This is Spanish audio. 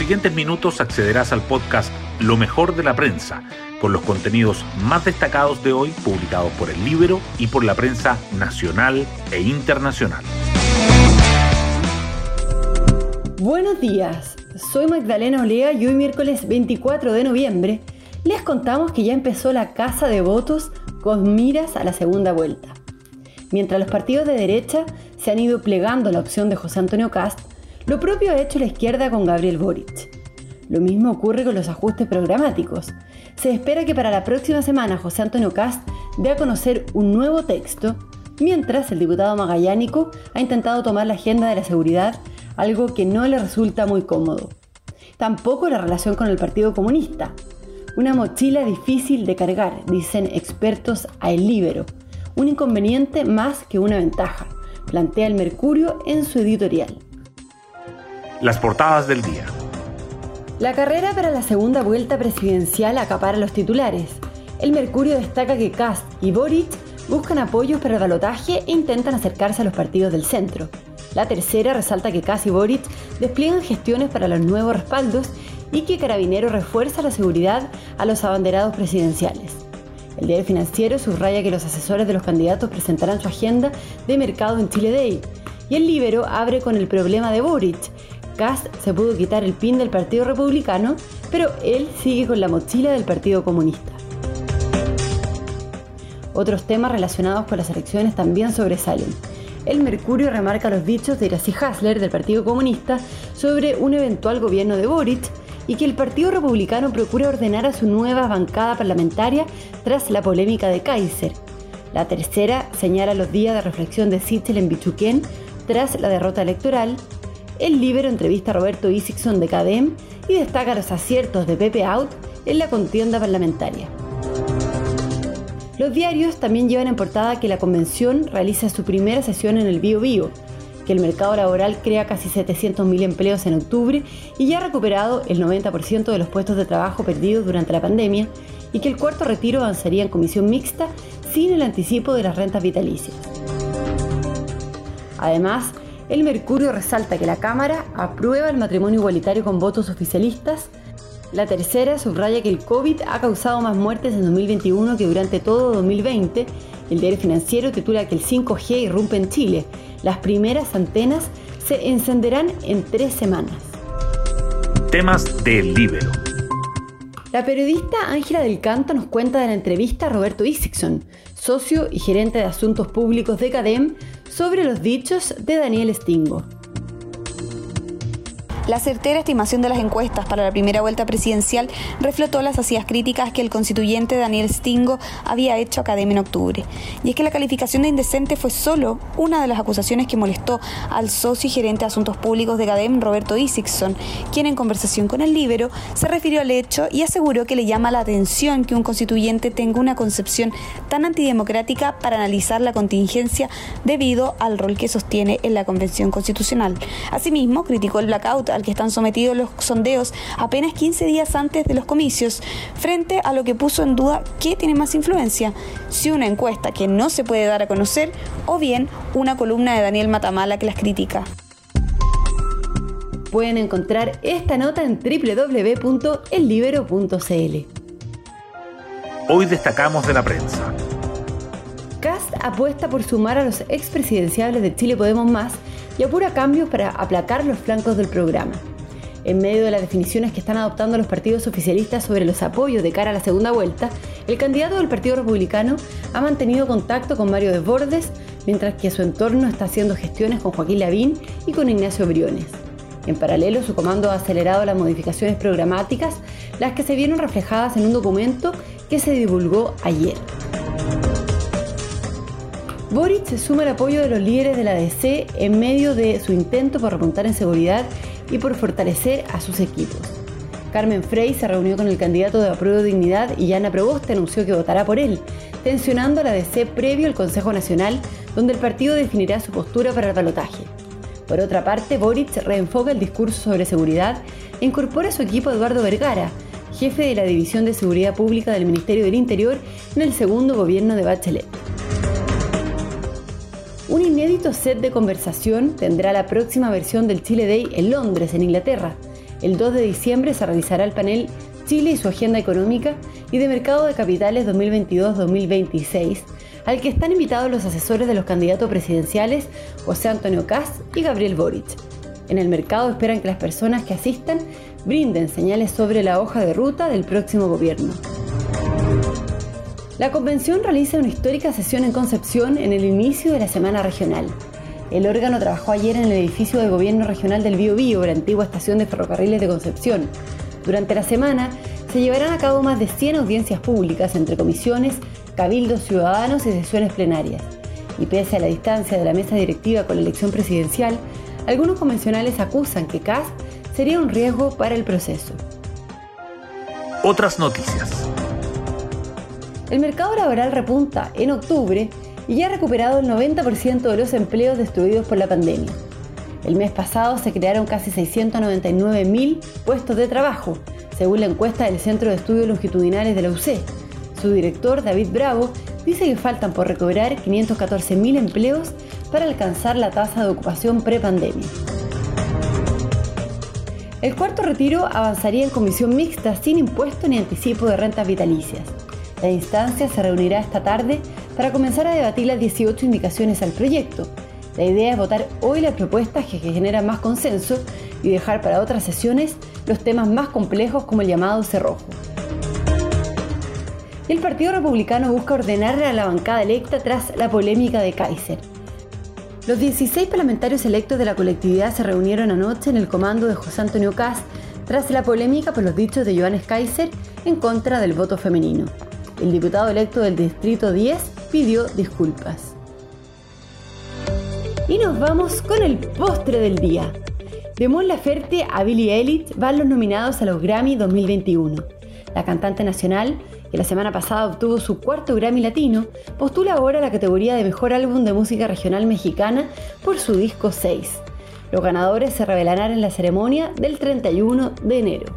siguientes minutos accederás al podcast Lo mejor de la prensa, con los contenidos más destacados de hoy publicados por el Libro y por la prensa nacional e internacional. Buenos días, soy Magdalena Olea y hoy miércoles 24 de noviembre les contamos que ya empezó la casa de votos con miras a la segunda vuelta. Mientras los partidos de derecha se han ido plegando la opción de José Antonio Cast, lo propio ha hecho la izquierda con Gabriel Boric. Lo mismo ocurre con los ajustes programáticos. Se espera que para la próxima semana José Antonio Cast dé a conocer un nuevo texto, mientras el diputado magallánico ha intentado tomar la agenda de la seguridad, algo que no le resulta muy cómodo. Tampoco la relación con el Partido Comunista. Una mochila difícil de cargar, dicen expertos a El Libero. Un inconveniente más que una ventaja, plantea el Mercurio en su editorial. Las portadas del día. La carrera para la segunda vuelta presidencial acapara los titulares. El Mercurio destaca que Kast y Boric buscan apoyos para el balotaje e intentan acercarse a los partidos del centro. La tercera resalta que Kast y Boric despliegan gestiones para los nuevos respaldos y que Carabinero refuerza la seguridad a los abanderados presidenciales. El diario financiero subraya que los asesores de los candidatos presentarán su agenda de mercado en Chile Day. Y el Libero abre con el problema de Boric, Se pudo quitar el pin del Partido Republicano, pero él sigue con la mochila del Partido Comunista. Otros temas relacionados con las elecciones también sobresalen. El Mercurio remarca los dichos de Iracy Hasler del Partido Comunista sobre un eventual gobierno de Boric y que el Partido Republicano procura ordenar a su nueva bancada parlamentaria tras la polémica de Kaiser. La tercera señala los días de reflexión de Sichel en Bichuquén tras la derrota electoral el Libero entrevista a Roberto Isixson de CADEM y destaca los aciertos de Pepe Out en la contienda parlamentaria. Los diarios también llevan en portada que la convención realiza su primera sesión en el Bio Bio, que el mercado laboral crea casi 700.000 empleos en octubre y ya ha recuperado el 90% de los puestos de trabajo perdidos durante la pandemia y que el cuarto retiro avanzaría en comisión mixta sin el anticipo de las rentas vitalicias. Además, el Mercurio resalta que la Cámara aprueba el matrimonio igualitario con votos oficialistas. La tercera subraya que el COVID ha causado más muertes en 2021 que durante todo 2020. El diario financiero titula que el 5G irrumpe en Chile. Las primeras antenas se encenderán en tres semanas. Temas del Libero. La periodista Ángela del Canto nos cuenta de la entrevista a Roberto Isixson, socio y gerente de asuntos públicos de CADEM, sobre los dichos de Daniel Stingo. La certera estimación de las encuestas para la primera vuelta presidencial reflotó las ácidas críticas que el constituyente Daniel Stingo había hecho a Academia en octubre. Y es que la calificación de indecente fue solo una de las acusaciones que molestó al socio y gerente de asuntos públicos de CADEM, Roberto Isixson, quien en conversación con el Libero se refirió al hecho y aseguró que le llama la atención que un constituyente tenga una concepción tan antidemocrática para analizar la contingencia debido al rol que sostiene en la Convención Constitucional. Asimismo, criticó el blackout que están sometidos los sondeos apenas 15 días antes de los comicios, frente a lo que puso en duda qué tiene más influencia, si una encuesta que no se puede dar a conocer o bien una columna de Daniel Matamala que las critica. Pueden encontrar esta nota en www.ellibero.cl. Hoy destacamos de la prensa. Cast apuesta por sumar a los expresidenciables de Chile Podemos Más y apura cambios para aplacar los flancos del programa. En medio de las definiciones que están adoptando los partidos oficialistas sobre los apoyos de cara a la segunda vuelta, el candidato del Partido Republicano ha mantenido contacto con Mario Desbordes, mientras que su entorno está haciendo gestiones con Joaquín Lavín y con Ignacio Briones. En paralelo, su comando ha acelerado las modificaciones programáticas, las que se vieron reflejadas en un documento que se divulgó ayer. Boric se suma al apoyo de los líderes de la DC en medio de su intento por remontar en seguridad y por fortalecer a sus equipos. Carmen Frey se reunió con el candidato de Apruebo Dignidad y Yana Proboste anunció que votará por él, tensionando a la DC previo al Consejo Nacional, donde el partido definirá su postura para el balotaje. Por otra parte, Boric reenfoca el discurso sobre seguridad e incorpora a su equipo a Eduardo Vergara, jefe de la División de Seguridad Pública del Ministerio del Interior en el segundo gobierno de Bachelet. Un inédito set de conversación tendrá la próxima versión del Chile Day en Londres, en Inglaterra. El 2 de diciembre se realizará el panel Chile y su agenda económica y de mercado de capitales 2022-2026, al que están invitados los asesores de los candidatos presidenciales José Antonio Caz y Gabriel Boric. En el mercado esperan que las personas que asistan brinden señales sobre la hoja de ruta del próximo gobierno. La convención realiza una histórica sesión en Concepción en el inicio de la semana regional. El órgano trabajó ayer en el edificio de gobierno regional del Bío la antigua estación de ferrocarriles de Concepción. Durante la semana se llevarán a cabo más de 100 audiencias públicas entre comisiones, cabildos ciudadanos y sesiones plenarias. Y pese a la distancia de la mesa directiva con la elección presidencial, algunos convencionales acusan que CAS sería un riesgo para el proceso. Otras noticias. El mercado laboral repunta en octubre y ya ha recuperado el 90% de los empleos destruidos por la pandemia. El mes pasado se crearon casi 699.000 puestos de trabajo, según la encuesta del Centro de Estudios Longitudinales de la UC. Su director, David Bravo, dice que faltan por recobrar 514.000 empleos para alcanzar la tasa de ocupación prepandemia. El cuarto retiro avanzaría en comisión mixta sin impuesto ni anticipo de rentas vitalicias. La instancia se reunirá esta tarde para comenzar a debatir las 18 indicaciones al proyecto. La idea es votar hoy las propuestas que generan más consenso y dejar para otras sesiones los temas más complejos como el llamado cerrojo. El Partido Republicano busca ordenarle a la bancada electa tras la polémica de Kaiser. Los 16 parlamentarios electos de la colectividad se reunieron anoche en el comando de José Antonio Caz tras la polémica por los dichos de Johannes Kaiser en contra del voto femenino el diputado electo del Distrito 10 pidió disculpas. Y nos vamos con el postre del día. De Mon Laferte a Billie Eilish van los nominados a los Grammy 2021. La cantante nacional, que la semana pasada obtuvo su cuarto Grammy Latino, postula ahora la categoría de Mejor Álbum de Música Regional Mexicana por su disco 6. Los ganadores se revelarán en la ceremonia del 31 de enero.